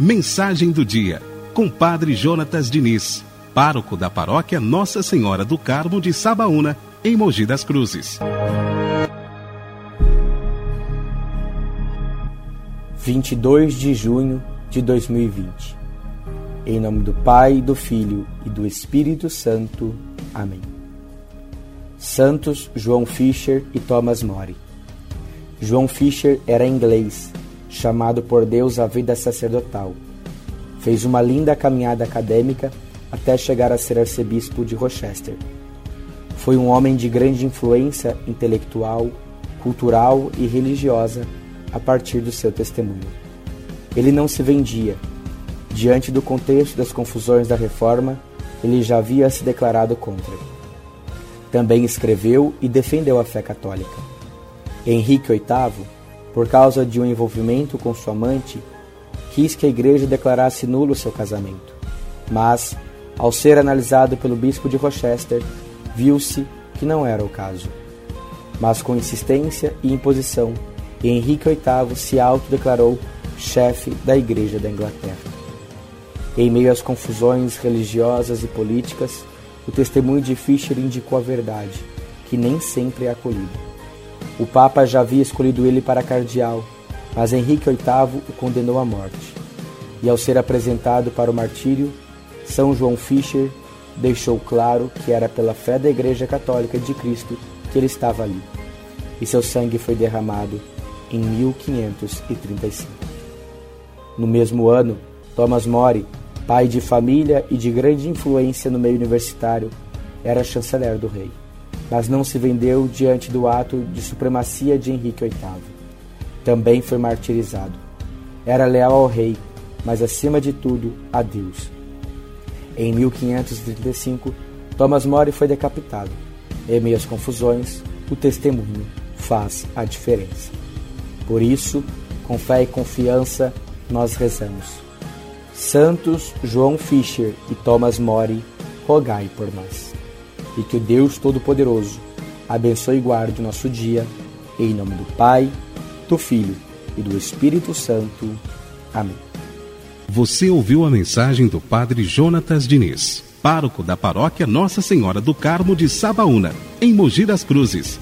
Mensagem do dia, com Padre Jonatas Diniz, pároco da paróquia Nossa Senhora do Carmo de Sabaúna, em Mogi das Cruzes. 22 de junho de 2020. Em nome do Pai, do Filho e do Espírito Santo. Amém. Santos João Fisher e Thomas More. João Fisher era inglês, chamado por Deus à vida sacerdotal. Fez uma linda caminhada acadêmica até chegar a ser arcebispo de Rochester. Foi um homem de grande influência intelectual, cultural e religiosa a partir do seu testemunho. Ele não se vendia, Diante do contexto das confusões da reforma, ele já havia se declarado contra. Também escreveu e defendeu a fé católica. Henrique VIII, por causa de um envolvimento com sua amante, quis que a igreja declarasse nulo seu casamento. Mas, ao ser analisado pelo bispo de Rochester, viu-se que não era o caso. Mas com insistência e imposição, Henrique VIII se autodeclarou chefe da Igreja da Inglaterra. Em meio às confusões religiosas e políticas, o testemunho de Fischer indicou a verdade, que nem sempre é acolhida. O Papa já havia escolhido ele para cardeal, mas Henrique VIII o condenou à morte. E ao ser apresentado para o martírio, São João Fischer deixou claro que era pela fé da Igreja Católica de Cristo que ele estava ali. E seu sangue foi derramado em 1535. No mesmo ano, Thomas More pai de família e de grande influência no meio universitário, era chanceler do rei, mas não se vendeu diante do ato de supremacia de Henrique VIII. Também foi martirizado. Era leal ao rei, mas acima de tudo a Deus. Em 1535, Thomas More foi decapitado. Em meio às confusões, o testemunho faz a diferença. Por isso, com fé e confiança, nós rezamos. Santos João Fischer e Thomas More, rogai por nós. E que o Deus Todo-Poderoso abençoe e guarde o nosso dia, em nome do Pai, do Filho e do Espírito Santo. Amém. Você ouviu a mensagem do Padre Jonatas Diniz, pároco da paróquia Nossa Senhora do Carmo de Sabaúna, em Mogi das Cruzes.